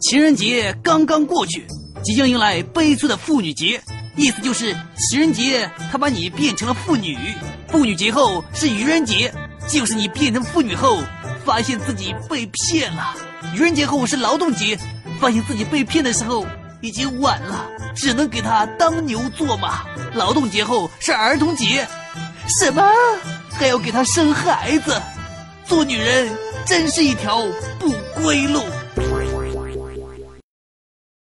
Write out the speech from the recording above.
情人节刚刚过去即将迎来悲催的妇女节意思就是情人节他把你变成了妇女。妇女节后是愚人节就是你变成妇女后发现自己被骗了。愚人节后是劳动节发现自己被骗的时候已经晚了只能给他当牛做马。劳动节后是儿童节什么还要给他生孩子？做女人真是一条不归路。